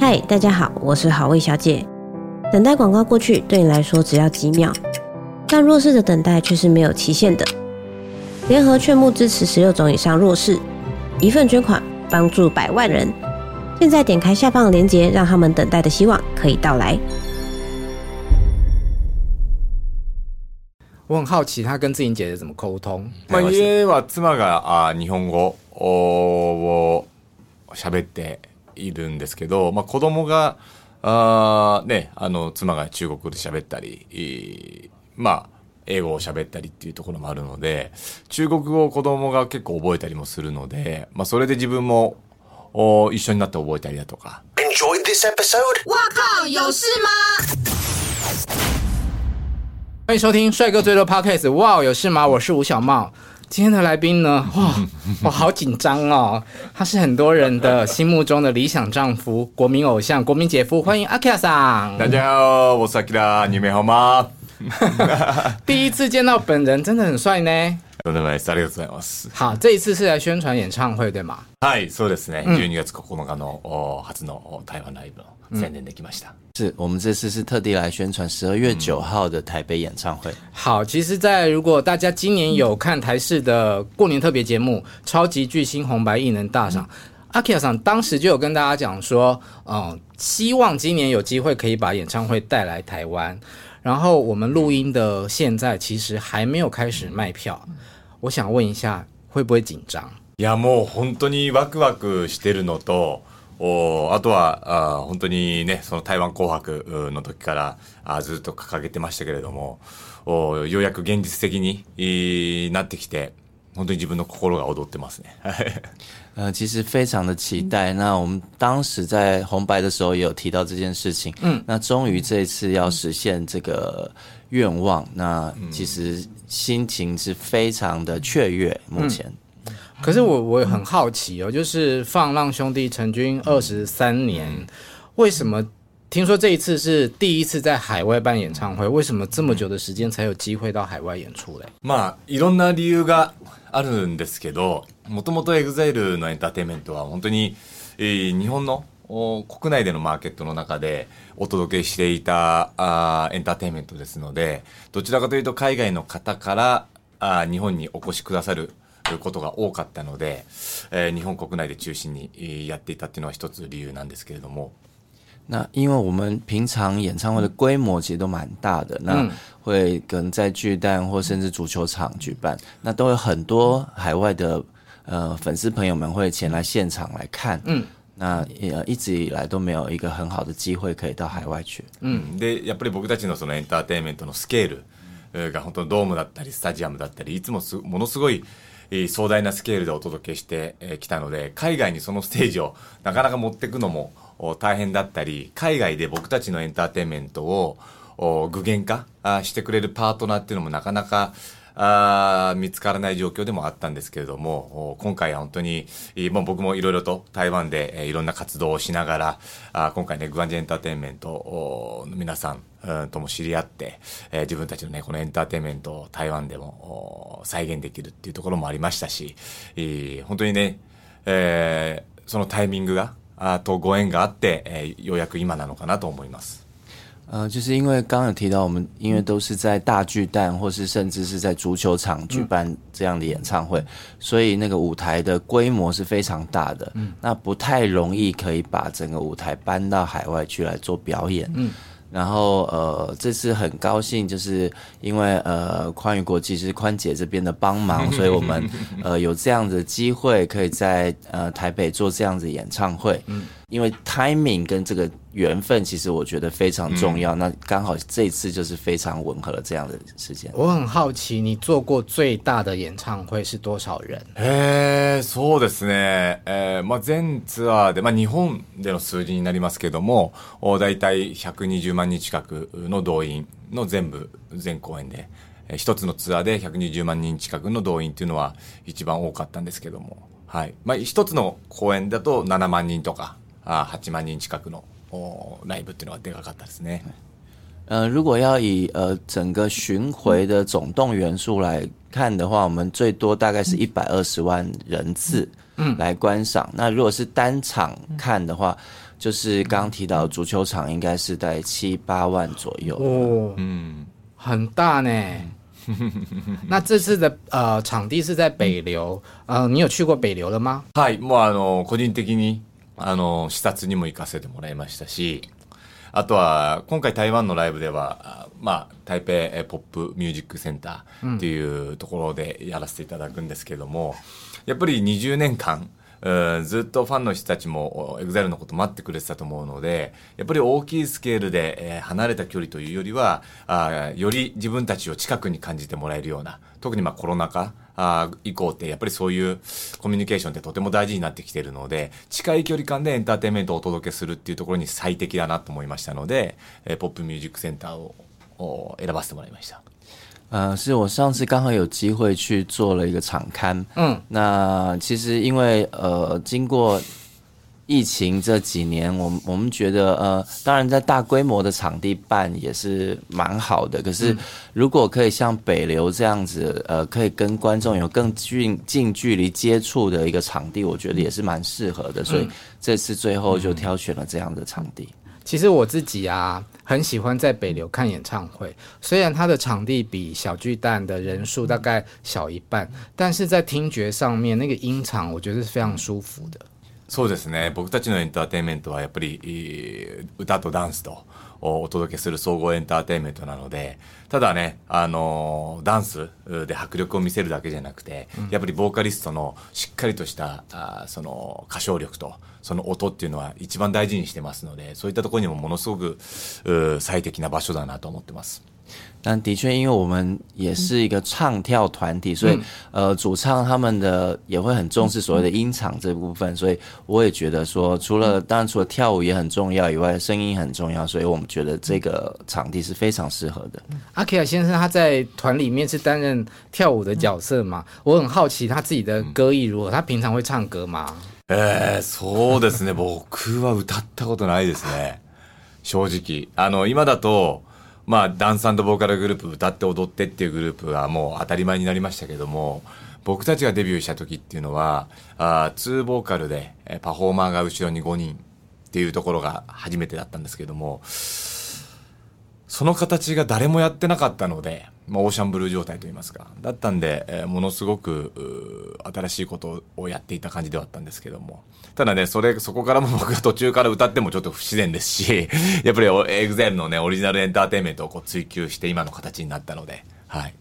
嗨，大家好，我是好味小姐。等待广告过去对你来说只要几秒，但弱势的等待却是没有期限的。联合劝募支持十六种以上弱势，一份捐款帮助百万人。现在点开下方的链接，让他们等待的希望可以到来。我很好奇他跟志颖姐姐怎么沟通。は妻が日本語を喋って。いるんですけど、まあ、子供があねあの妻が中国で喋ったりまあ英語を喋ったりっていうところもあるので中国語を子供が結構覚えたりもするので、まあ、それで自分もお一緒になって覚えたりだとか。e n j o y this episode? わ靠有事吗欢迎收听帅哥最多 Podcast。哇、wow,，有事吗？我是吴小茂。今天的来宾呢？哇，我好紧张哦！他是很多人的心目中的理想丈夫、国民偶像、国民姐夫。欢迎阿 k i a 桑。大家好，我是阿 k i a 你们好吗？第一次见到本人，真的很帅呢。どうぞお待たせい好，这一次是来宣传演唱会对吗？はい、そうですね。十二月九日の初の台湾ライブ。是，我们这次是特地来宣传十二月九号的台北演唱会。好，其实，在如果大家今年有看台式的过年特别节目《超级巨星红白艺能大赏》，阿 k 克上当时就有跟大家讲说，嗯，希望今年有机会可以把演唱会带来台湾。然后我们录音的现在其实还没有开始卖票，我想问一下，会不会紧张？いや もう本当にワクワクしてるのと。おあとはあ本当にねその台湾紅白の時からあずっと掲げてましたけれどもおようやく現実的に、なってきて本当に自分の心が踊ってますね。呃，其实非常的期待。那我们当时在红白的时候也有提到这件事情。嗯，那终于这一次要实现这个愿望，那其实心情是非常的雀跃。目前。嗯可是我我很好奇哦，就是放浪兄弟成军二十三年，为什么听说这一次是第一次在海外办演唱会？为什么这么久的时间才有机会到海外演出嘞？まあ、いろんな理由があるんですけど、もともと EXILE のエンターテイメントは本当に日本の国内でのマーケットの中でお届けしていたあエンターテイメントですので、どちらかというと海外の方からあ日本にお越し下さる。ことが多かったので、えー、日本国内で中心にやっていたっていうのは一つ理由なんですけれども。那因为我们平常演唱会的规模其实都蛮大的，那会可能在巨蛋或甚至足球场举办，那都有很多海外的呃粉丝朋友们会前来现场来看。嗯。那也一直以来都没有一个很好的机会可以到海外去。嗯，でやっぱり僕たちのそのエンターテインメントのスケールが本当ドームだったりスタジアムだったりいつもものすごい。壮大なスケールでお届けしてきたので、海外にそのステージをなかなか持ってくのも大変だったり、海外で僕たちのエンターテインメントを具現化してくれるパートナーっていうのもなかなかあ見つからない状況でもあったんですけれども、今回は本当に、も僕もいろいろと台湾でいろんな活動をしながら、今回ね、グアンジエンターテインメントの皆さんうんとも知り合って、えー、自分たちのね、このエンターテインメントを台湾でも再現できるっていうところもありましたし、えー、本当にね、えー、そのタイミングが、あとご縁があって、えー、ようやく今なのかなと思います。呃，就是因为刚刚有提到，我们因为都是在大巨蛋，或是甚至是在足球场举办这样的演唱会，嗯、所以那个舞台的规模是非常大的，嗯、那不太容易可以把整个舞台搬到海外去来做表演。嗯然后，呃，这次很高兴，就是因为呃，宽宇国际是宽姐这边的帮忙，所以我们呃有这样子机会，可以在呃台北做这样子演唱会。因为 timing 跟这个缘分，其实我觉得非常重要。嗯、那刚好这次就是非常吻合了这样的时间。我很好奇，你做过最大的演唱会是多少人？えー、そうですね。えー、まあ全ツアーで、まあ日本での数字になりますけども、だいたい120万人近くの動員の全部全公演で、えー、一つのツアーで120万人近くの動員というのは一番多かったんですけども。はい。まあ、一つの公演だと7万人とか、啊，八万人近くのライブっていうのはでかかったですね。呃，如果要以呃整个巡回的总动员数来看的话，我们最多大概是一百二十万人次，嗯，来观赏。那如果是单场看的话，就是刚提到足球场应该是在七八万左右哦，嗯，很大呢。那这次的呃场地是在北流，呃，你有去过北流了吗？はい、もうあの個人的に。あの、視察にも行かせてもらいましたし、あとは、今回台湾のライブでは、まあ、台北ポップミュージックセンターっていうところでやらせていただくんですけども、やっぱり20年間、うんずっとファンの人たちも EXILE のこと待ってくれてたと思うのでやっぱり大きいスケールで、え離れた距離というよりはあより自分たちを近くに感じてもらえるような特にまあコロナ禍あ以降ってやっぱりそういうコミュニケーションってとても大事になってきてるので近い距離感でエンターテインメントをお届けするっていうところに最適だなと思いましたので、えー、ポップミュージックセンターを選ばせてもらいました。呃，是我上次刚好有机会去做了一个场刊，嗯，那其实因为呃，经过疫情这几年，我我们觉得呃，当然在大规模的场地办也是蛮好的，可是如果可以像北流这样子，呃，可以跟观众有更近近距离接触的一个场地，我觉得也是蛮适合的，所以这次最后就挑选了这样的场地。其实我自己啊。很喜欢在北流看演唱会，虽然它的场地比小巨蛋的人数大概小一半，但是在听觉上面那个音场，我觉得是非常舒服的。そうですね僕たちのエンターテインメントはやっぱり歌とダンスとお届けする総合エンターテインメントなのでただね、あのダンスで迫力を見せるだけじゃなくて、やっぱりボーカリストのしっかりとしたあその歌唱力とその音っていうのは一番大事にしてますのでそういったところにもものすごく最適な場所だなと思ってます。但的确，因为我们也是一个唱跳团体，所以呃，主唱他们的也会很重视所谓的音场这部分。所以我也觉得说，除了当然，除了跳舞也很重要以外，声音很重要。所以我们觉得这个场地是非常适合的。阿凯尔先生他在团里面是担任跳舞的角色嘛？我很好奇他自己的歌艺如何？他平常会唱歌吗？哎，そうですね。僕は歌ったことないですね。正直、あの今だと。まあ、ダンスボーカルグループ歌って踊ってっていうグループはもう当たり前になりましたけども僕たちがデビューした時っていうのはあ2ボーカルでパフォーマーが後ろに5人っていうところが初めてだったんですけどもその形が誰もやってなかったので、まあ、オーシャンブルー状態といいますかだったんで、えものすごく新しいことをやっていた感じではあったんですけどもただね、それ、そこからも僕途中から歌ってもちょっと不自然ですし、やっぱりエグゼルのね、オリジナルエンターテインメントをこう追求して今の形になったので、はい。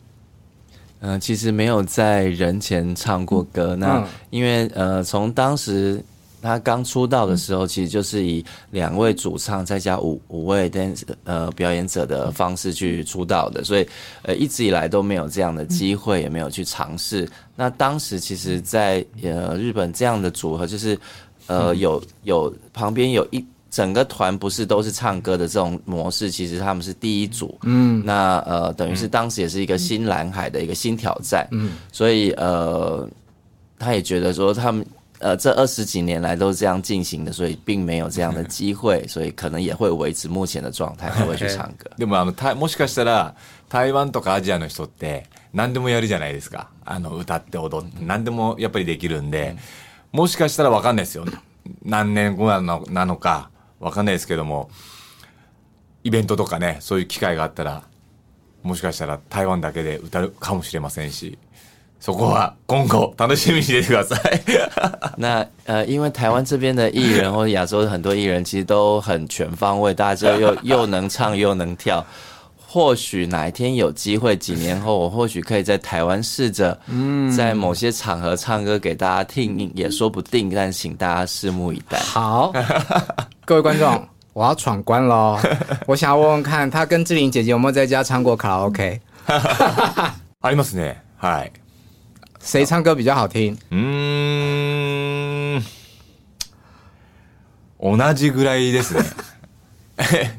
嗯、其实没有在人前唱过歌。那因为呃，从当时他刚出道的时候，其实就是以两位主唱再加五五位 dance 呃表演者的方式去出道的，所以呃一直以来都没有这样的机会，也没有去尝试。那当时其实，在呃日本这样的组合，就是呃有有旁边有一整个团不是都是唱歌的这种模式，其实他们是第一组。嗯，那呃等于是当时也是一个新蓝海的一个新挑战。嗯，所以呃他也觉得说他们。呃这二十几年来都是这样进行的，所以并没有这样的机会、所以可能也会维持目前的状態、不会去唱歌。でもあのたもしかしたら台湾とかアジアの人って何でもやるじゃないですか。あの歌って踊って何でもやっぱりできるんで、もしかしたらわかんないですよ。何年後なのなのかわかんないですけども、イベントとかねそういう機会があったら。もしかしたら台湾だけで歌うかもしれませんし。说过啊，公狗躺在签名鞋底上。那呃，因为台湾这边的艺人或者亚洲的很多艺人，其实都很全方位，大家又又能唱又能跳。或许哪一天有机会，几年后，我或许可以在台湾试着，在某些场合唱歌给大家听，也说不定。但请大家拭目以待。好，各位观众，我要闯关喽！我想要问问看，他跟志玲姐姐有没有在家唱过卡拉 OK？ありますね。はい。谁唱歌比较好听？嗯，同じぐらいです。ね。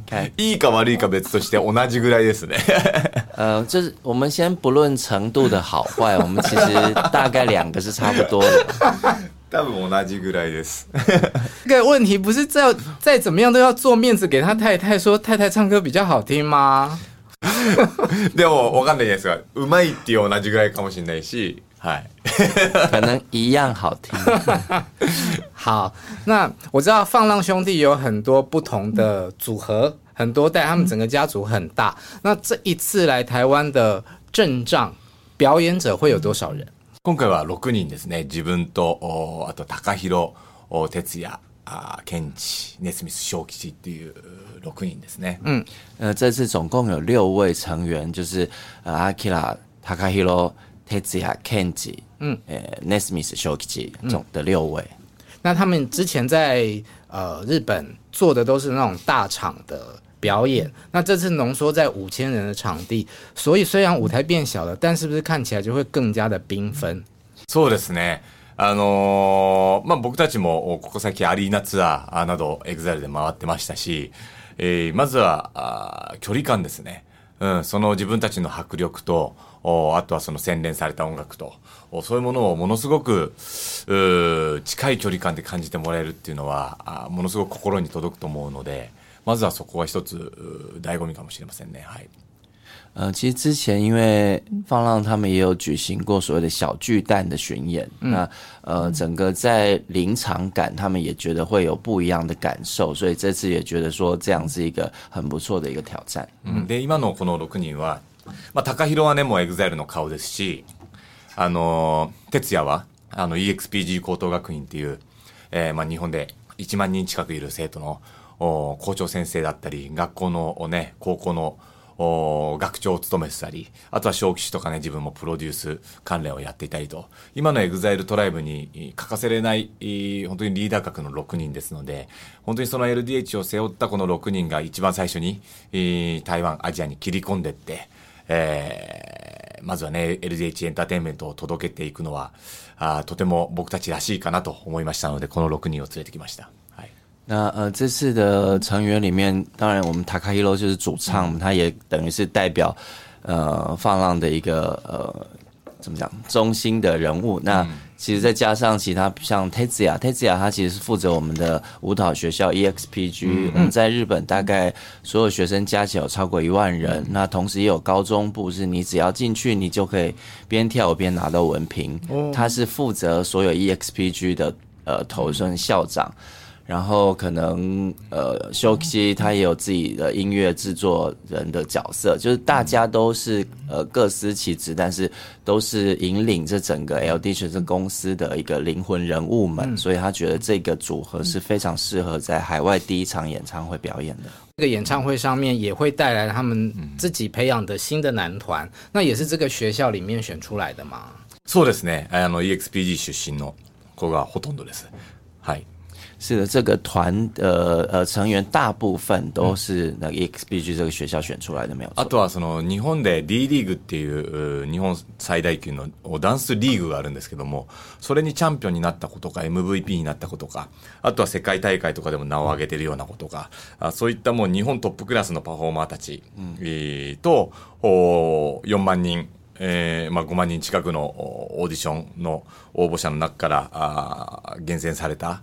いいか悪いか別として同じぐらいですね。呃，就是我们先不论程度的好坏，我们其实大概两个是差不多的。だ ぶ同じぐらいです。这个问题不是要再怎么样都要做面子给他太太说太太唱歌比较好听吗？でもわかんないですが、うまいって同じぐらいかもしれないし。哎，可能一样好听。好，那我知道放浪兄弟有很多不同的组合，很多代，他们整个家族很大。那这一次来台湾的阵仗，表演者会有多少人？今回は六人ですね。自分と、あと高 hiro、铁也、健治、ネスミス小吉士っていう六人ですね。嗯，呃，这次总共有六位成员，就是阿キラ、高 h i Kazuya, Kenji, 嗯 n e s m i Shoji，总的六位。那他们之前在呃日本做的都是那种大场的表演，那这次浓缩在五千人的场地，所以虽然舞台变小了，但是不是看起来就会更加的缤纷？そうですね。あのまあ僕たちもここ先アリナツアなどエグザイルで回ってましたし、まずはあ距離感ですね。うん、その自分たちの迫力と、あとはその洗練された音楽と、そういうものをものすごく、近い距離感で感じてもらえるっていうのは、ものすごく心に届くと思うので、まずはそこが一つ、醍醐味かもしれませんね。はい。呃，其实之前因为放浪他们也有举行过所谓的小巨蛋的巡演，那呃，整个在临场感他们也觉得会有不一样的感受，所以这次也觉得说这样是一个很不错的一个挑战。嗯，で今のこの人は、ま高宏はねもう EXILE の顔ですし、あの哲也はあの EXPG 高等学院っていうえま日本で一万人近くいる生徒の校長先生だったり、学校のね高校の学長を務めてたり、あとは小騎士とかね、自分もプロデュース関連をやっていたりと、今の EXILE トライブに欠かせれない、本当にリーダー格の6人ですので、本当にその LDH を背負ったこの6人が一番最初に、台湾、アジアに切り込んでって、えー、まずはね、LDH エンターテインメントを届けていくのは、あとても僕たちらしいかなと思いましたので、この6人を連れてきました。那呃，这次的成员里面，当然我们塔卡伊罗就是主唱，他也等于是代表呃放浪的一个呃怎么讲中心的人物。那其实再加上其他像 Tetsuya，Tetsuya 他其实是负责我们的舞蹈学校 EXPG。我们在日本大概所有学生加起来有超过一万人，那同时也有高中部，是你只要进去你就可以边跳边拿到文凭。他是负责所有 EXPG 的呃头身校长。然后可能呃，休基他也有自己的音乐制作人的角色，就是大家都是呃各司其职，但是都是引领这整个 LD 学生公司的一个灵魂人物们，所以他觉得这个组合是非常适合在海外第一场演唱会表演的。这个演唱会上面也会带来他们自己培养的新的男团，那也是这个学校里面选出来的嘛？そうですね。あの EXPG 出身の子がほとんどです。はい。是这个团呃呃成员大部分都是那 EXPG 这个学校選出来的没有。あとはその日本で D リーグっていう日本最大級のダンスリーグがあるんですけども、それにチャンピオンになったことか MVP になったことか、あとは世界大会とかでも名を上げてるようなことか、あそういったもう日本トップクラスのパフォーマーたち、えー、と4万人。えーまあ、5万人近くのオーディションの応募者の中からあ厳選された、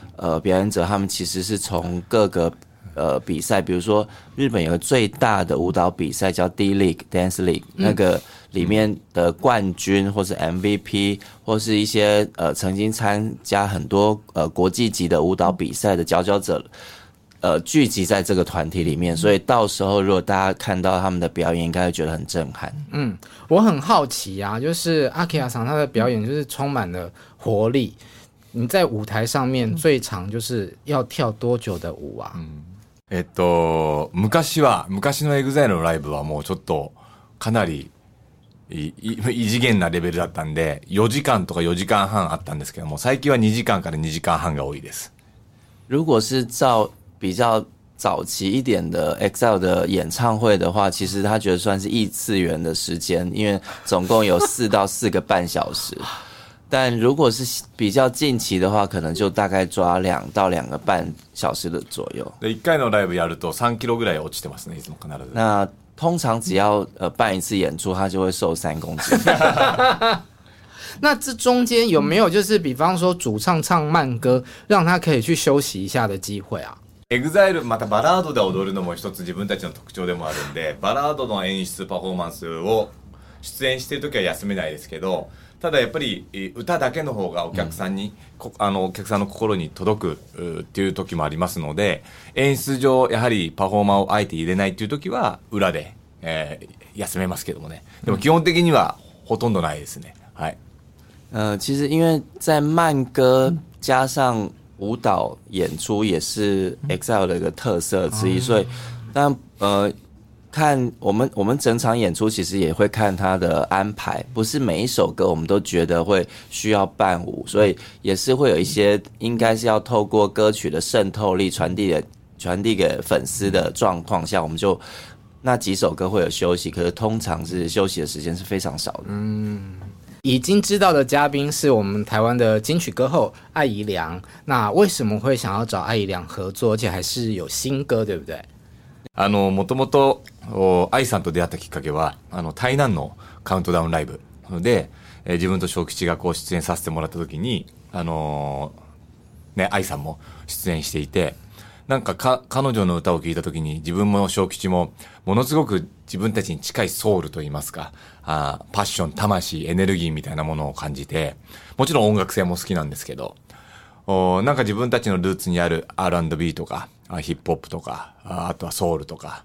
呃，表演者他们其实是从各个呃比赛，比如说日本有个最大的舞蹈比赛叫 D League Dance League，那个里面的冠军或是 MVP，或是一些呃曾经参加很多呃国际级的舞蹈比赛的佼佼者，呃，聚集在这个团体里面，所以到时候如果大家看到他们的表演，应该会觉得很震撼。嗯，我很好奇啊，就是阿 K 亚长他的表演就是充满了活力。你在舞台上面最长就是要跳多久的舞啊？えっと昔は昔の EXILE のライブはもうちょっとかなり異異次元なレベルだったんで、四時間とか四時間半あったんですけども、最近は二時間から二時間半が多いです。如果是照比较早期一点的 EXILE 的演唱会的话，其实他觉得算是异次元的时间，因为总共有四到四个半小时。但如果是比较近期的话，可能就大概抓两到两个半小时的左右。一回のライブやると三キロぐらい落ちてますね、那通常只要呃办一次演出，他就会瘦三公斤。那这中间有没有就是，比方说主唱唱慢歌，让他可以去休息一下的机会啊？EXILE またバラードで踊るのも一つ自分たちの特徴でもあるんで、バラードの演出パフォーマンスを出演してるときは休めないですけど。ただやっぱり歌だけの方がお客さんに、うん、あのお客さんの心に届くっていう時もありますので演出上やはりパフォーマーをあえて入れないっていう時は裏で、えー、休めますけどもねでも基本的にはほとんどないですねはい。其实因为在慢歌加上舞蹈演出也是 EXILE 的一个特色之一，所以但呃看我们，我们整场演出其实也会看他的安排，不是每一首歌我们都觉得会需要伴舞，所以也是会有一些应该是要透过歌曲的渗透力传递给传递给粉丝的状况下，我们就那几首歌会有休息，可是通常是休息的时间是非常少的。嗯，已经知道的嘉宾是我们台湾的金曲歌后艾怡良，那为什么会想要找艾怡良合作，而且还是有新歌，对不对？啊，那么多。愛さんと出会ったきっかけは、あの、台南のカウントダウンライブで、えー、自分と小吉がこう出演させてもらった時に、あのー、ね、愛さんも出演していて、なんかか、彼女の歌を聴いた時に自分も小吉も、ものすごく自分たちに近いソウルといいますか、あパッション、魂、エネルギーみたいなものを感じて、もちろん音楽性も好きなんですけど、おなんか自分たちのルーツにある R&B とか、ヒップホップとか、あとはソウルとか、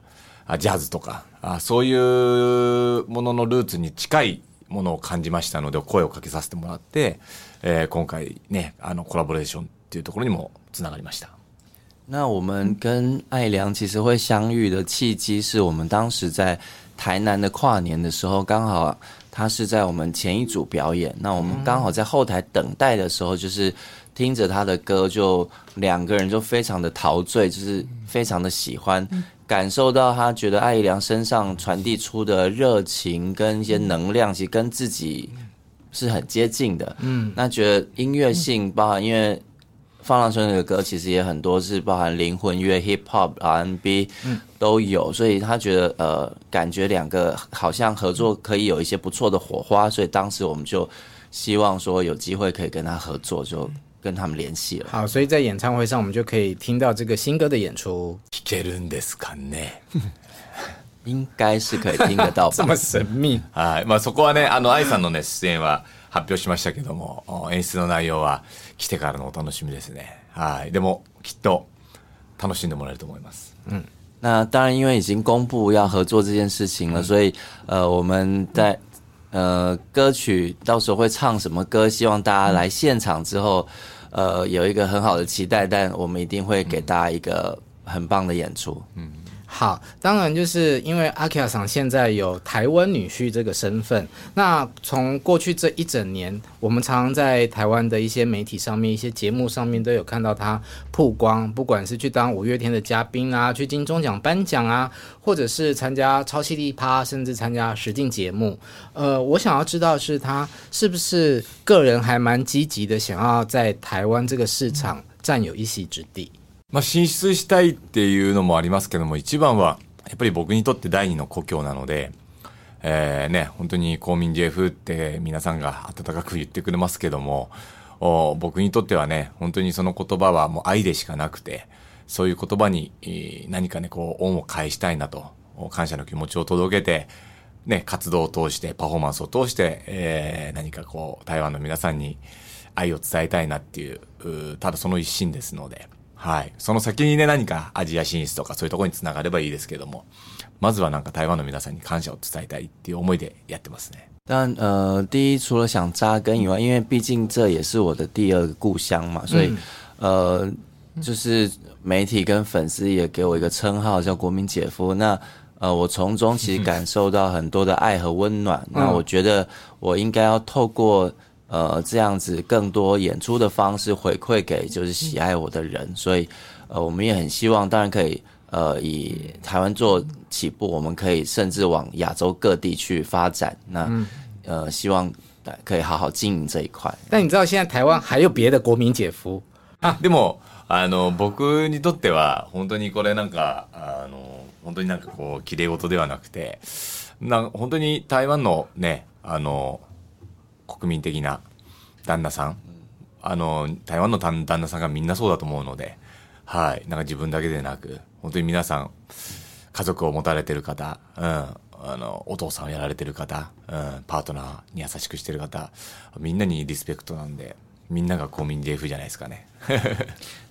ジャズとかあそういうもののルーツに近いものを感じましたので声をかけさせてもらって、えー、今回ねあのコラボレーションっていうところにもつながりました。那我们跟艾良其实会相遇的契机，是我们当时在台南的跨年的时候，刚好他是在我们前一组表演，那我们刚好在后台等待的时候，就是听着他的歌，就两个人就非常的陶醉，就是非常的喜欢。感受到他觉得艾怡良身上传递出的热情跟一些能量，其实跟自己是很接近的。嗯，那觉得音乐性，包含因为方浪春的歌其实也很多是包含灵魂乐、hip hop、R N B，都有，所以他觉得呃，感觉两个好像合作可以有一些不错的火花，所以当时我们就希望说有机会可以跟他合作，就。跟他们联系了，好，所以在演唱会上我们就可以听到这个新歌的演出。应该是可以听到。这么？はい、啊，あそこはね、あの愛さんのね、出演は発表しましたけれども、演出の内容は来てからのお楽しみですね。はい、でもきっと楽しんでもらえると思います。嗯，那当然，因为已经公布要合作这件事情了，所以呃，我们在呃歌曲到时候会唱什么歌，希望大家来现场之后。呃，有一个很好的期待，但我们一定会给大家一个很棒的演出。嗯。好，当然就是因为阿克萨上现在有台湾女婿这个身份。那从过去这一整年，我们常常在台湾的一些媒体上面、一些节目上面都有看到他曝光，不管是去当五月天的嘉宾啊，去金钟奖颁奖啊，或者是参加超犀利趴，甚至参加实境节目。呃，我想要知道是他是不是个人还蛮积极的，想要在台湾这个市场占有一席之地。まあ、進出したいっていうのもありますけども、一番は、やっぱり僕にとって第二の故郷なので、えー、ね、本当に公民 JF って皆さんが温かく言ってくれますけども、僕にとってはね、本当にその言葉はもう愛でしかなくて、そういう言葉に、えー、何かね、こう、恩を返したいなと、感謝の気持ちを届けて、ね、活動を通して、パフォーマンスを通して、えー、何かこう、台湾の皆さんに愛を伝えたいなっていう、うただその一心ですので、はい。その先にね、何かアジア進出とかそういうところにつながればいいですけども、まずはなんか台湾の皆さんに感謝を伝えたいっていう思いでやってますね。但呃，第一除了想扎根以外，因为毕竟这也是我的第二个故乡嘛，所以、嗯、呃，就是媒体跟粉丝也给我一个称号叫“国民姐夫”。那呃，我从中其实感受到很多的爱和温暖。嗯、那我觉得我应该要透过呃，这样子更多演出的方式回馈给就是喜爱我的人，所以呃，我们也很希望，当然可以呃，以台湾做起步，我们可以甚至往亚洲各地去发展。那呃，希望可以好好经营这一块。但你知道现在台湾还有别的国民姐夫啊？でもあの僕にとっては本当にこれなんかあの本当になんかこうではなくて、な本当に台湾のねあの。国民的な旦那さん、あの、台湾の旦那さんがみんなそうだと思うので、はい。なんか自分だけでなく、本当に皆さん、家族を持たれてる方、うん。あの、お父さんをやられてる方、うん。パートナーに優しくしてる方、みんなにリスペクトなんで、みんなが公民 JF じゃないですかね。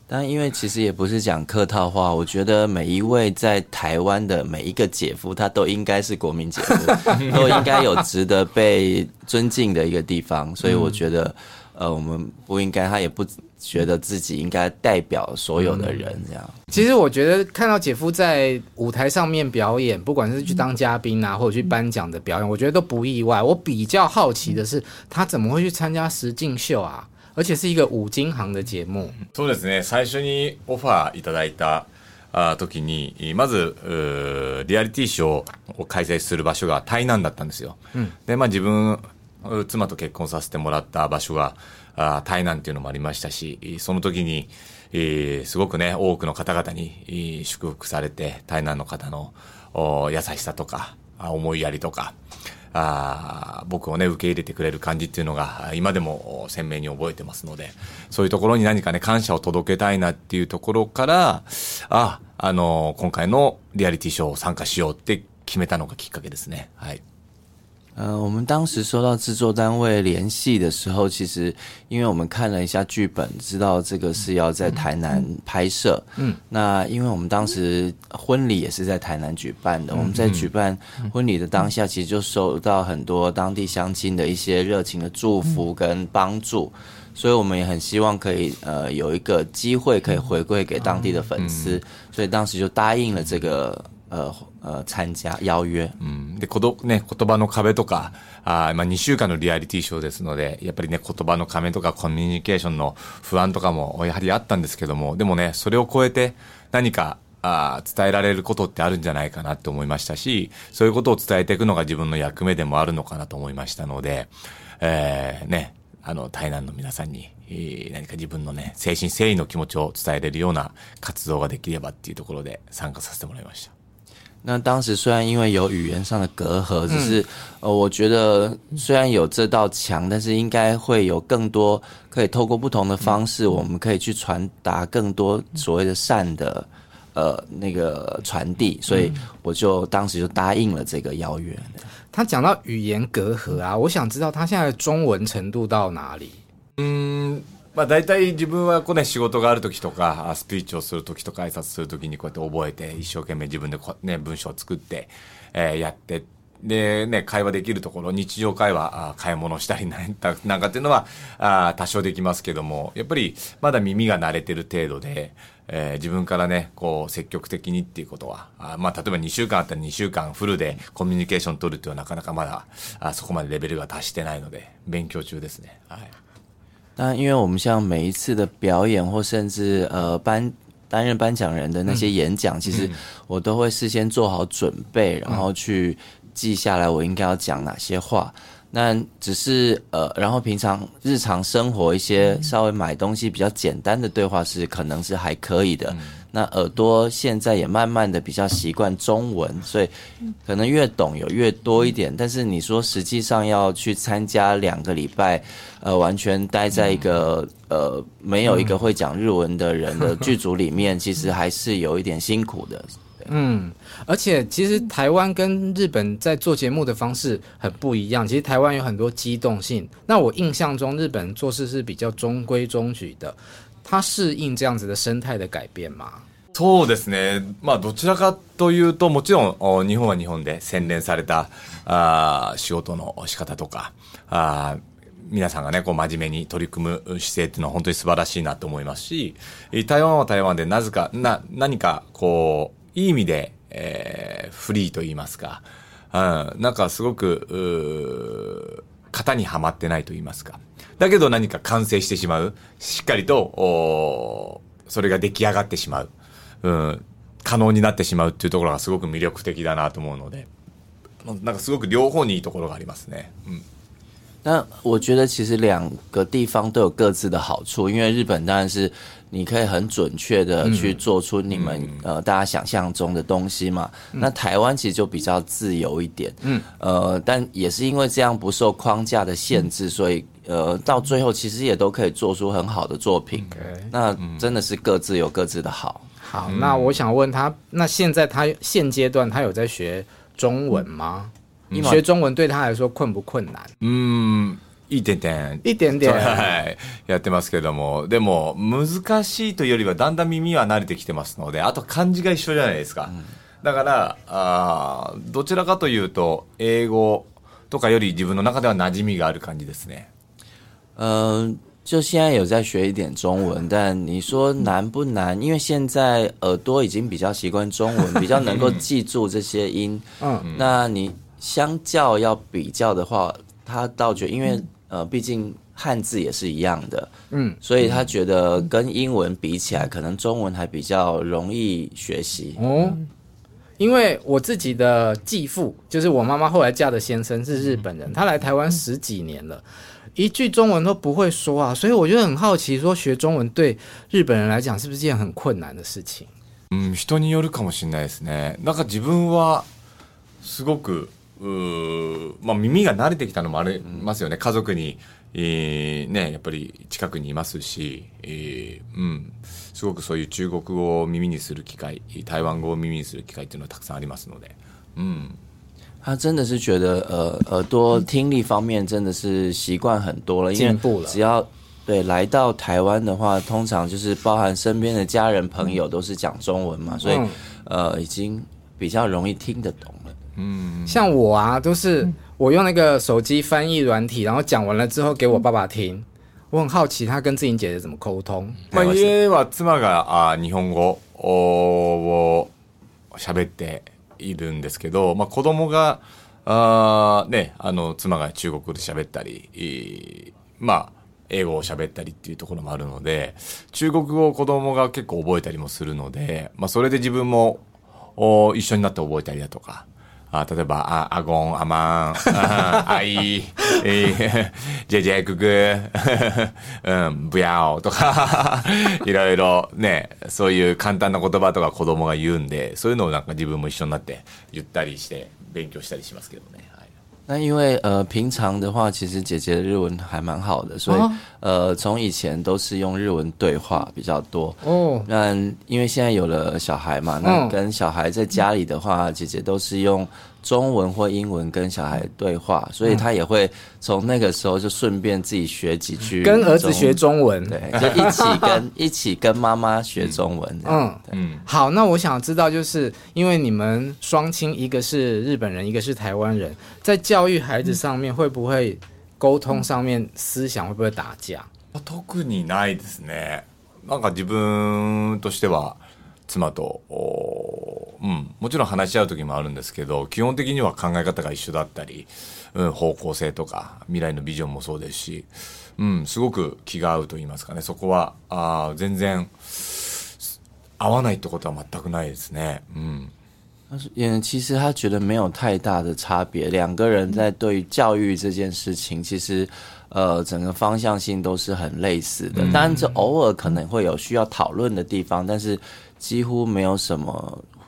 但因为其实也不是讲客套话，我觉得每一位在台湾的每一个姐夫，他都应该是国民姐夫，都应该有值得被尊敬的一个地方，所以我觉得，呃，我们不应该，他也不觉得自己应该代表所有的人这样。其实我觉得看到姐夫在舞台上面表演，不管是去当嘉宾啊，或者去颁奖的表演，我觉得都不意外。我比较好奇的是，他怎么会去参加实境秀啊？而且是一个五金行的节目。そうですね。最初にオファーいただいた時に、まずリアリティショーを開催する場所が台南だったんですよ。うん、で、まあ自分妻と結婚させてもらった場所が台南っていうのもありましたし、その時に、えー、すごくね、多くの方々に祝福されて、台南の方の優しさとか、思いやりとか、あ僕をね受け入れてくれる感じっていうのが今でも鮮明に覚えてますのでそういうところに何かね感謝を届けたいなっていうところからああの今回のリアリティショーを参加しようって決めたのがきっかけですねはい。嗯，我们当时收到制作单位联系的时候，其实因为我们看了一下剧本，知道这个是要在台南拍摄。嗯，那因为我们当时婚礼也是在台南举办的，我们在举办婚礼的当下，其实就收到很多当地乡亲的一些热情的祝福跟帮助，所以我们也很希望可以呃有一个机会可以回馈给当地的粉丝，所以当时就答应了这个呃。参加邀約、うん、でこど、ね、言葉の壁とかあ、まあ、2週間のリアリティショーですのでやっぱりね言葉の壁とかコミュニケーションの不安とかもやはりあったんですけどもでもねそれを超えて何かあ伝えられることってあるんじゃないかなって思いましたしそういうことを伝えていくのが自分の役目でもあるのかなと思いましたので、えー、ねあの、台南の皆さんに、何か自分のね、精神誠意の気持ちを伝えれるような活動ができればっていうところで参加させてもらいました。那当时虽然因为有语言上的隔阂，只是，呃，我觉得虽然有这道墙，但是应该会有更多可以透过不同的方式，我们可以去传达更多所谓的善的，呃，那个传递。所以我就当时就答应了这个邀约。他讲到语言隔阂啊，我想知道他现在中文程度到哪里？嗯。まあ、大体自分はこう、ね、仕事がある時とかスピーチをする時とか挨拶する時にこうやって覚えて一生懸命自分でこ、ね、文章を作って、えー、やってで、ね、会話できるところ、日常会話、あ買い物したり なんかっていうのは、あ多少できますけども、やっぱりまだ耳が慣れてる程度で、えー、自分からね、こう、積極的にっていうことは、あまあ、例えば2週間あったら2週間フルでコミュニケーション取るっていうのはなかなかまだ、あそこまでレベルが達してないので、勉強中ですね。はい。但因为我们像每一次的表演，或甚至呃颁担任颁奖人的那些演讲，其实我都会事先做好准备，然后去记下来我应该要讲哪些话。那只是呃，然后平常日常生活一些稍微买东西比较简单的对话是，可能是还可以的。那耳朵现在也慢慢的比较习惯中文，所以可能越懂有越多一点。但是你说实际上要去参加两个礼拜，呃，完全待在一个呃没有一个会讲日文的人的剧组里面，其实还是有一点辛苦的。嗯，而且其实台湾跟日本在做节目的方式很不一样。其实台湾有很多机动性。那我印象中，日本做事是比较中规中矩的。他适应这样子的生态的改变吗？そうですね。まあ、どちらかというと、もちろん、日本は日本で洗練された、あ仕事の仕方とか、あ皆さんがね、こう、真面目に取り組む姿勢っていうのは本当に素晴らしいなと思いますし、台湾は台湾でなぜか、な、何か、こう、いい意味で、えー、フリーと言いますか、うん、なんかすごく、う型にはまってないと言いますか。だけど何か完成してしまう。しっかりと、おそれが出来上がってしまう。ん、可能になってしまうっていうところがすごく魅力的だなと思うので、なんかすごく両方にいいところがありますね。那我觉得其实两个地方都有各自的好处，因为日本当然是你可以很准确的去做出你们呃大家想象中的东西嘛。那台湾其实就比较自由一点，嗯，呃，但也是因为这样不受框架的限制，所以呃到最后其实也都可以做出很好的作品。那真的是各自有各自的好。好，嗯、那我想问他，那现在他现阶段他有在学中文吗？嗯、学中文对他来说困不困難？嗯。いい点点。いい点点。はい。やってますけども。でも、難しいというよりは、だんだん耳は慣れてきてますので、あと漢字が一緒じゃないですか。うん、だから、あどちらかというと、英語とかより自分の中では馴染みがある感じですね。嗯，就现在有在学一点中文，但你说难不难？因为现在耳朵已经比较习惯中文，比较能够记住这些音。嗯，那你相较要比较的话，他倒觉，因为呃，毕竟汉字也是一样的。嗯，所以他觉得跟英文比起来，可能中文还比较容易学习。哦，因为我自己的继父，就是我妈妈后来嫁的先生是日本人，他来台湾十几年了。一句中文都不会说啊，所以我就很好奇，说学中文对日本人来讲是不是件很困难的事情？嗯，人によるかもしれないですね。なんか自分はすごくまあ耳が慣れてきたのもありますよね。家族に、えー、ねやっぱり近くにいますし、えー、うん、すごくそういう中国語を耳にする機会、台湾語を耳にする機会っていうのはたくさんありますので、うん。他真的是觉得，呃，耳朵听力方面真的是习惯很多了，因为只要对来到台湾的话，通常就是包含身边的家人朋友都是讲中文嘛，所以呃，已经比较容易听得懂了。嗯，像我啊，都是我用那个手机翻译软体，然后讲完了之后给我爸爸听。我很好奇他跟自己姐姐怎么沟通。毎日はつまが日本語をしゃべって。いるんですけど、まあ、子供があね、あの妻が中国で喋ったり、まあ、英語を喋ったりっていうところもあるので、中国語を子供が結構覚えたりもするので、まあそれで自分も一緒になって覚えたりだとか、あ例えば、あ、アゴン、アマン、アイ、え ジェジェクグ、うん、ブヤオとか、いろいろね、そういう簡単な言葉とか子供が言うんで、そういうのをなんか自分も一緒になって言ったりして勉強したりしますけどね。はい那因为呃平常的话，其实姐姐的日文还蛮好的，所以呃从以前都是用日文对话比较多。哦，那因为现在有了小孩嘛，那跟小孩在家里的话，姐姐都是用。中文或英文跟小孩对话，所以他也会从那个时候就顺便自己学几句。跟儿子学中文，对，就一起跟 一起跟妈妈学中文。嗯嗯，好，那我想知道，就是因为你们双亲一个是日本人，一个是台湾人，在教育孩子上面会不会沟通上面思想会不会打架？特にないですね。なんか自分としては妻と。うん、もちろん話し合う時もあるんですけど基本的には考え方が一緒だったり、うん、方向性とか未来のビジョンもそうですし、うん、すごく気が合うと言いますかねそこはあ全然合わないってことは全くないですね。うん嗯，其实他觉得没有太大的差别，两个人在对于教育这件事情，其实，呃，整个方向性都是很类似的。当然，这偶尔可能会有需要讨论的地方，但是几乎没有什么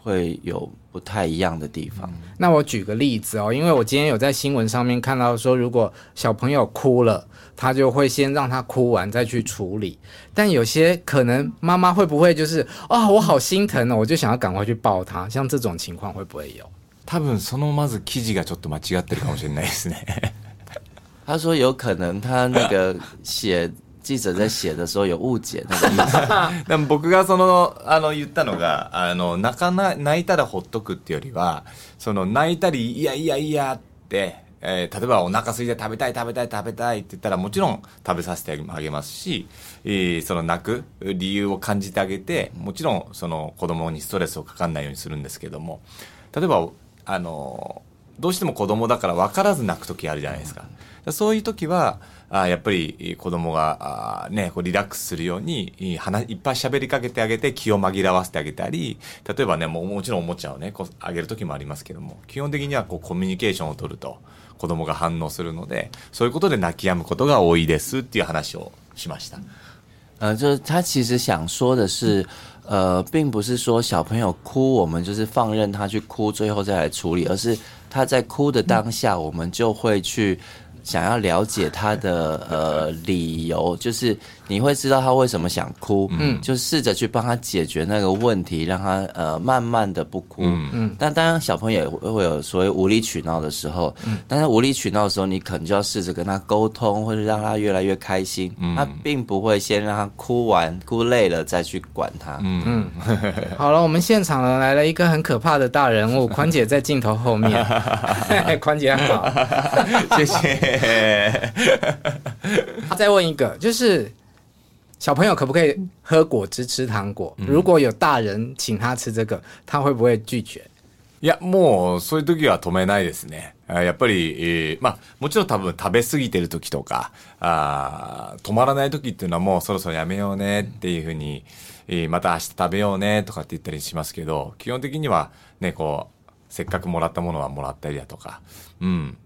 会有不太一样的地方。那我举个例子哦，因为我今天有在新闻上面看到说，如果小朋友哭了，他就会先让他哭完再去处理。但有些可能妈妈会不会就是啊，我好心疼哦，我就想要赶快去抱他。像这种情况会不会有？多分そのまず記事がちょっと間違ってるかもしれないですね。他说有可能他那个写。記者在写的时候有误解那个意思。で も僕がそのあの言ったのがあの泣かな泣いたらほっとくっていうよりはその泣いたりいやいやいやってえー、例えばお腹空いて食べたい食べたい食べたいって言ったらもちろん食べさせてあげますし、えー、その泣く理由を感じてあげてもちろんその子供にストレスをかかんないようにするんですけども例えばあのどうしても子供だから分からず泣く時あるじゃないですか。そういう時はやっぱり子供がね、こうリラックスするように、いっぱい喋りかけてあげて気を紛らわせてあげたり、例えばね、ももちろんおもちゃをね、こうあげるときもありますけども、基本的にはこうコミュニケーションを取ると子供が反応するので、そういうことで泣き止むことが多いですっていう話をしました。呃，就是他其实想说的是，呃，并不是说小朋友哭，我们就是放任他去哭，最后再来处理，而是他在哭的当下，我们就会去想要了解他的呃理由，就是你会知道他为什么想哭，嗯，就试着去帮他解决那个问题，让他呃慢慢的不哭，嗯嗯。但当然小朋友会有所谓无理取闹的时候，嗯，但是无理取闹的时候，你可能就要试着跟他沟通，或者让他越来越开心，嗯，他并不会先让他哭完哭累了再去管他，嗯嗯。好了，我们现场来了一个很可怕的大人物，宽姐在镜头后面，宽姐好，谢谢。啊，再问一个，就是小朋友可不可以喝果汁、吃糖果？如果有大人请他吃这个，他会不会拒绝？いや、もう、そういう時は止めないですね。やっぱり、えー、まあ、もちろん多分食べ過ぎてる時とか、あ止まらない時っていうのはもうそろそろやめようねっていうふうに、えー、また明日食べようねとかって言ったりしますけど、基本的にはね、こう、せっかくもらったものはもらったりだとか、うん、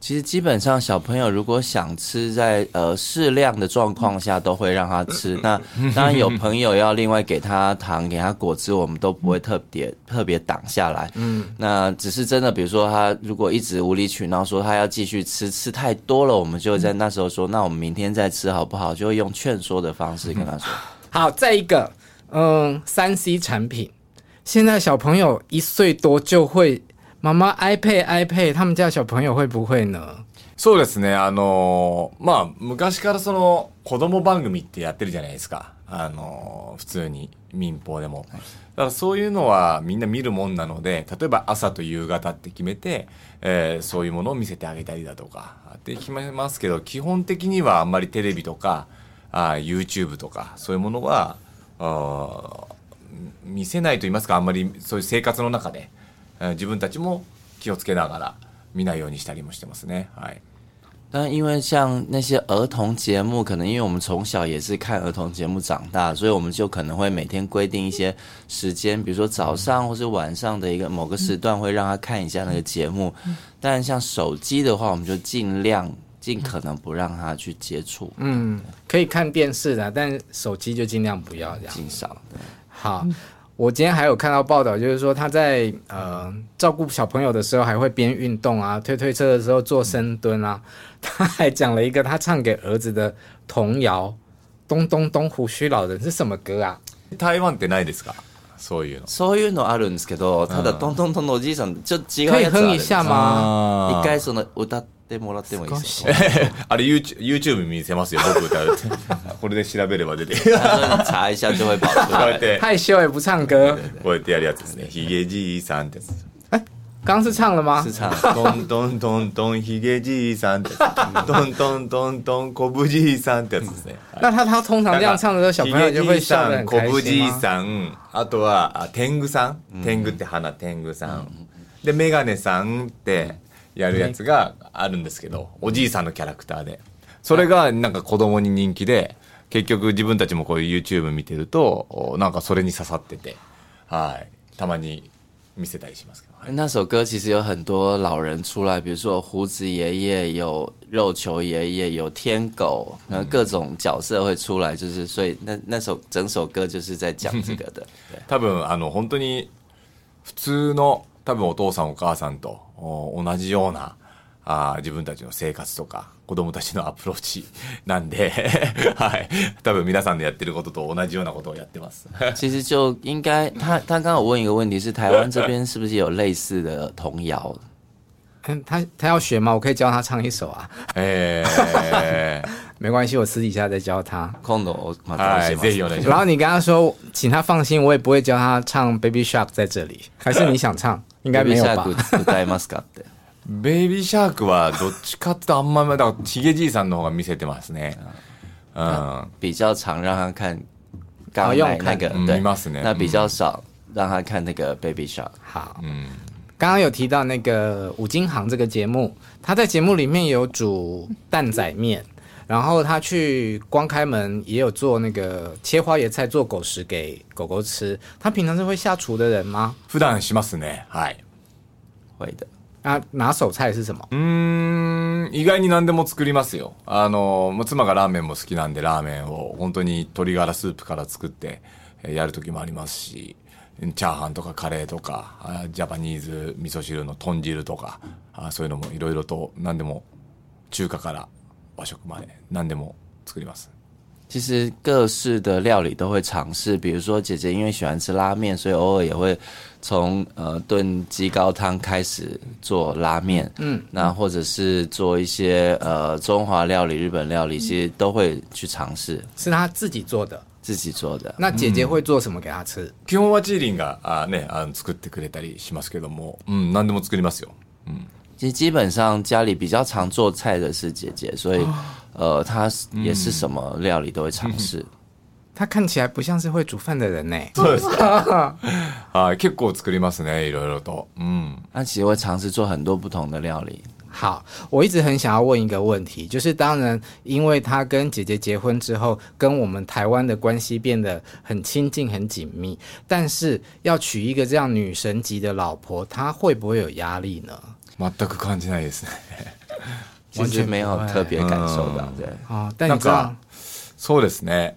其实基本上小朋友如果想吃，在呃适量的状况下都会让他吃。那当然有朋友要另外给他糖，给他果汁，我们都不会特别特别挡下来。嗯，那只是真的，比如说他如果一直无理取闹，说他要继续吃，吃太多了，我们就在那时候说，那我们明天再吃好不好？就会用劝说的方式跟他说。好，再一个，嗯，三 C 产品。现在小朋友一岁多就会妈妈 iPad iPad，他们家小朋友会不会呢？そうですね。あのまあ、昔からその、子供番組ってやってるじゃないですか。あの普通に、民放でも。だからそういうのはみんな見るもんなので、例えば朝と夕方って決めて、えー、そういうものを見せてあげたりだとか、って決めますけど、基本的にはあんまりテレビとか、あ YouTube とか、そういうものは、あ見せないと言いますか、あんまりそういう生活の中で自分たちも気をつけながら見ないようにしたりもしてますね。はい。但因为像那些儿童节目，可能因为我们从小也是看儿童节目长大，所以我们就可能会每天规定一些时间，比如说早上或是晚上的一个某个时段，会让他看一下那个节目。但像手机的话，我们就尽量尽可能不让他去接触。嗯，可以看电视的，但手机就尽量不要这样。尽量。好，我今天还有看到报道，就是说他在呃照顾小朋友的时候，还会边运动啊，推推车的时候做深蹲啊。他还讲了一个他唱给儿子的童谣，《咚咚咚胡须老人》是什么歌啊？台湾的ですか？そういうのそういうのあるんですけどただ、トントントンのおじいさんちょっと違うやつあるんですよ一回その歌ってもらってもいいですか あれ YouTube 見せますよ僕歌うって これで調べれば出て查一下就会跑出来はい、塩也不唱歌こうやってやるやつですねひげじいさんってやつ刚是唱了吗？是唱。咚咚咚咚，ヒゲじいさんって。咚咚咚咚，コブじいさんってやつですね。那他他通常这样唱的时候，小朋友就会笑得很开心コブじいさん、あとはあ天狗さん、天狗って花天狗さん。でメガネさんってやるやつがあるんですけど、おじいさんのキャラクターで。それがなんか子供に人気で、結局自分たちもこういう YouTube 見てると、なんかそれに刺さってて、はい。たまに見せたりしますけど。那首歌其实有很多老人出来，比如说胡子爷爷、有肉球爷爷、有天狗，然后各种角色会出来，就是所以那那首整首歌就是在讲这个的。多分あの本当に普通の多分お父さんお母さんと同じようなあ自分たちの生活とか。子供たちのアプローチなんで、はい、多分皆さんのやってることと同じようなことをやってます。市長委員会，台台湾，我问一个问题：是台湾这边是不是有类似的童谣？他他要学吗？我可以教他唱一首啊。哎，没关系，我私底下再教他。空岛，哎，这有呢。然后你跟他说，请他放心，我也不会教他唱《Baby Shark》在这里。还是你想唱？应该没有吧？ベイビーシャークはどっちかってあんまりだからヒゲじいさんの方が見せてますね。比較常让他看刚用那个，对，那比较少让他看那个 Baby Shark。好，嗯，刚刚有提到那个五金行这个节目，他在节目里面有煮蛋仔面，然后他去光开门也有做那个切花椰菜做狗食给狗狗吃。他平常是会下厨的人吗？普段しますね，はい，会的。あ拿手菜是什么？うん意外に何でも作りますよ。あの妻がラーメンも好きなんでラーメンを本当に鶏ガラスープから作ってやる時もありますし。チャーハンとかカレーとかジャパニーズ味噌汁の豚汁とかあそういうのもいろいろと何でも中華から和食まで何でも作ります其实各式的料理都会尝试，比如说姐姐因为喜欢吃拉面，所以偶尔也会从呃炖鸡高汤开始做拉面，嗯，那或者是做一些呃中华料理、日本料理，其实都会去尝试。是他自己做的，自己做的。那姐姐会做什么给他吃？基本はジリンが、あね、あ作ってくれたりしますけども、うん、でも作りますよ。嗯，其实基本上家里比较常做菜的是姐姐，所以。呃，他也是什么料理都会尝试。他看起来不像是会煮饭的人呢。是 啊，啊，ケイゴスクリマスね色々多。嗯，他其实会尝试做很多不同的料理。好，我一直很想要问一个问题，就是当然，因为他跟姐姐结婚之后，跟我们台湾的关系变得很亲近、很紧密。但是，要娶一个这样女神级的老婆，他会不会有压力呢？全く感じないです。其实没有特别感受到啊，但你知道，そうですね。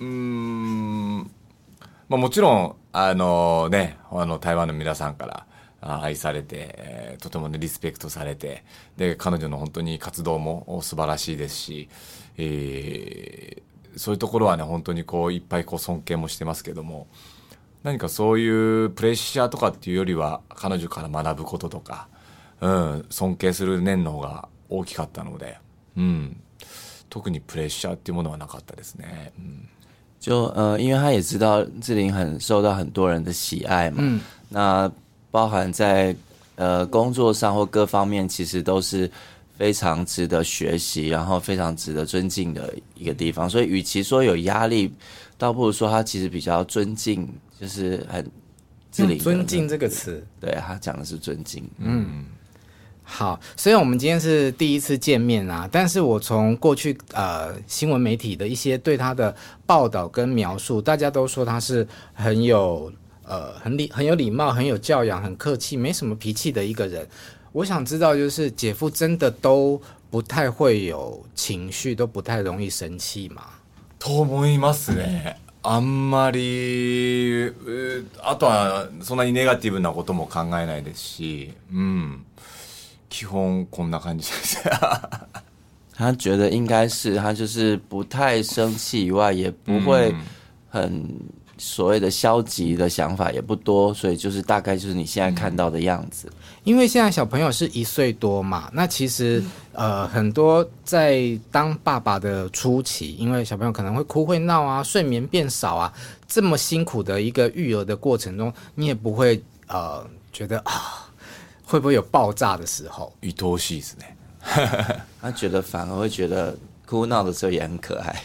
うん、まあもちろんあのね、あの台湾の皆さんから愛されて、えー、とてもね、リスペクトされて、で、彼女の本当に活動も素晴らしいですし、えー、そういうところはね、本当にこう、いっぱいこう尊敬もしてますけども、何かそういうプレッシャーとかっていうよりは、彼女から学ぶこととか、うん、尊敬する念の方が大きかったので、うん、特にプレッシャーっていうものはなかったですね。嗯，就呃，因为他也知道志玲很受到很多人的喜爱嘛，嗯，那包含在呃工作上或各方面，其实都是非常值得学习，然后非常值得尊敬的一个地方。所以与其说有压力，倒不如说他其实比较尊敬，就是很志玲尊敬这个词，对他讲的是尊敬，嗯。好，虽然我们今天是第一次见面啊，但是我从过去呃新闻媒体的一些对他的报道跟描述，大家都说他是很有呃很礼很有礼貌、很有教养、很客气、没什么脾气的一个人。我想知道，就是姐夫真的都不太会有情绪，都不太容易生气吗？と思いますね。あんまり、あとはそんなにネガティブなことも考えないですしうん。基本こんな感じ他觉得应该是他就是不太生气以外，也不会很所谓的消极的想法也不多，所以就是大概就是你现在看到的样子。因为现在小朋友是一岁多嘛，那其实呃很多在当爸爸的初期，因为小朋友可能会哭会闹啊，睡眠变少啊，这么辛苦的一个育儿的过程中，你也不会呃觉得啊。会不会有爆炸的时候？一拖戏是呢，他觉得反而会觉得哭闹的时候也很可爱，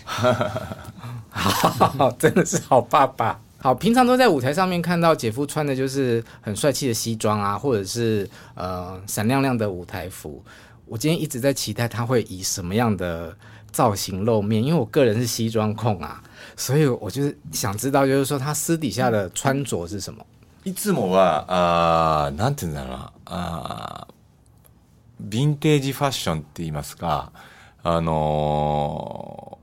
真的是好爸爸。好，平常都在舞台上面看到姐夫穿的就是很帅气的西装啊，或者是呃闪亮亮的舞台服。我今天一直在期待他会以什么样的造型露面，因为我个人是西装控啊，所以我就是想知道，就是说他私底下的穿着是什么。いつもは、あなんて言うんだろうな、あヴィンテージファッションって言いますか、あの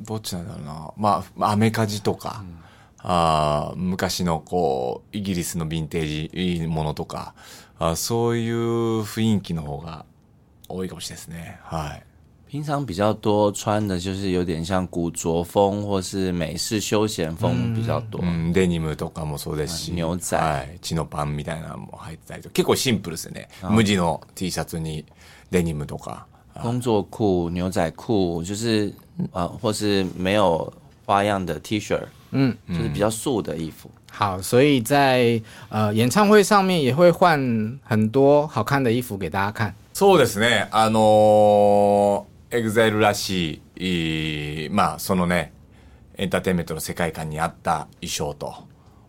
ー、どっちなんだろうな、まあ、アメカジとか、うんあ昔のこう、イギリスのヴィンテージものとか、あそういう雰囲気の方が多いかもしれないですね。はい。平常比较多穿的就是有点像古着风，或是美式休闲风比较多。嗯，デニムとかもそうですし。牛仔、ジノパンみたいなもてたりと結構シンプルですね。無地の T シャツにデニムとか、工作裤、牛仔裤，就是啊，或是没有花样的 T 恤，嗯，就是比较素的衣服。好，所以在呃演唱会上面也会换很多好看的衣服给大家看。そうですね、あの。エグザイルらしいいい、まあ、そのね、エンターテインメントの世界観に合った衣装と、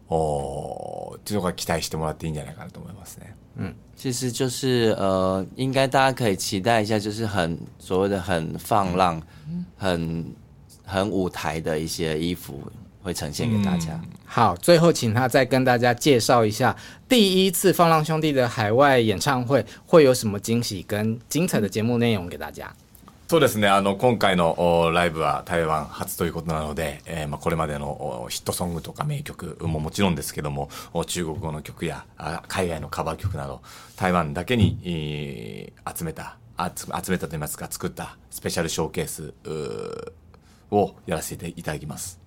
おちょっと期待してもらっていいんじゃないかなと思いますね。嗯，其实就是呃，应该大家可以期待一下，就是很所谓的很放浪、嗯、很很舞台的一些衣服会呈现给大家、嗯。好，最后请他再跟大家介绍一下第一次放浪兄弟的海外演唱会会有什么惊喜跟精彩的节目内容给大家。嗯そうですね、あの、今回のライブは台湾初ということなので、えー、まあ、これまでのヒットソングとか名曲ももちろんですけども、中国語の曲や海外のカバー曲など、台湾だけに、集めた、集めたといいますか、作ったスペシャルショーケースをやらせていただきます。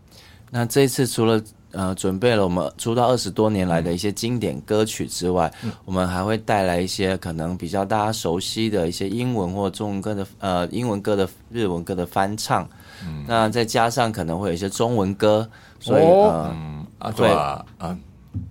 那这一次除了呃，准备了我们出道二十多年来的一些经典歌曲之外，我们还会带来一些可能比较大家熟悉的一些英文或中文歌的呃，英文歌的日文歌的翻唱，那再加上可能会有一些中文歌，所以嗯，啊对啊。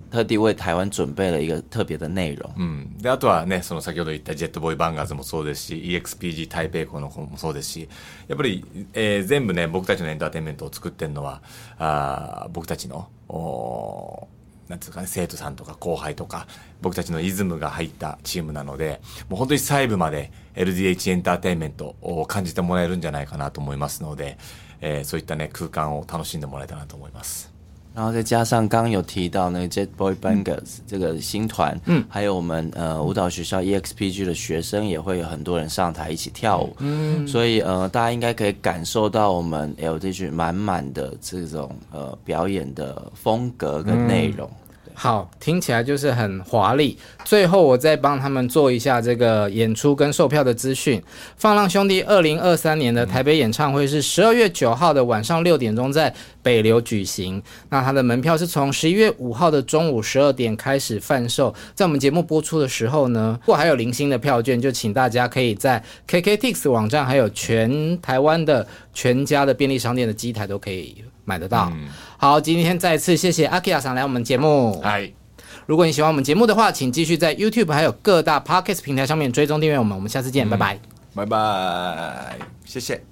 特地为台湾準備了一个特別的内容。であとはねその先ほど言ったジェットボーイバンガーズもそうですし EXPG 台北校の子もそうですしやっぱり、えー、全部ね僕たちのエンターテインメントを作ってるのはあ僕たちのおなんつうかね、生徒さんとか後輩とか、僕たちのイズムが入ったチームなので、もう本当に細部まで LDH エンターテインメントを感じてもらえるんじゃないかなと思いますので、えー、そういったね、空間を楽しんでもらえたらなと思います。然后再加上刚有提到那个 Jet Boy b a n g r s 这个新团，嗯，还有我们呃舞蹈学校 EXPG 的学生也会有很多人上台一起跳舞，嗯，所以呃大家应该可以感受到我们 LGD 满满的这种呃表演的风格跟内容。好，听起来就是很华丽。最后，我再帮他们做一下这个演出跟售票的资讯。放浪兄弟二零二三年的台北演唱会是十二月九号的晚上六点钟在北流举行。那他的门票是从十一月五号的中午十二点开始贩售。在我们节目播出的时候呢，如果还有零星的票券，就请大家可以在 KK Tix 网站，还有全台湾的全家的便利商店的机台都可以。买得到。好，今天再次谢谢阿 K 先上来我们节目。哎，如果你喜欢我们节目的话，请继续在 YouTube 还有各大 Podcast 平台上面追踪订阅我们。我们下次见，拜拜，拜拜，谢谢。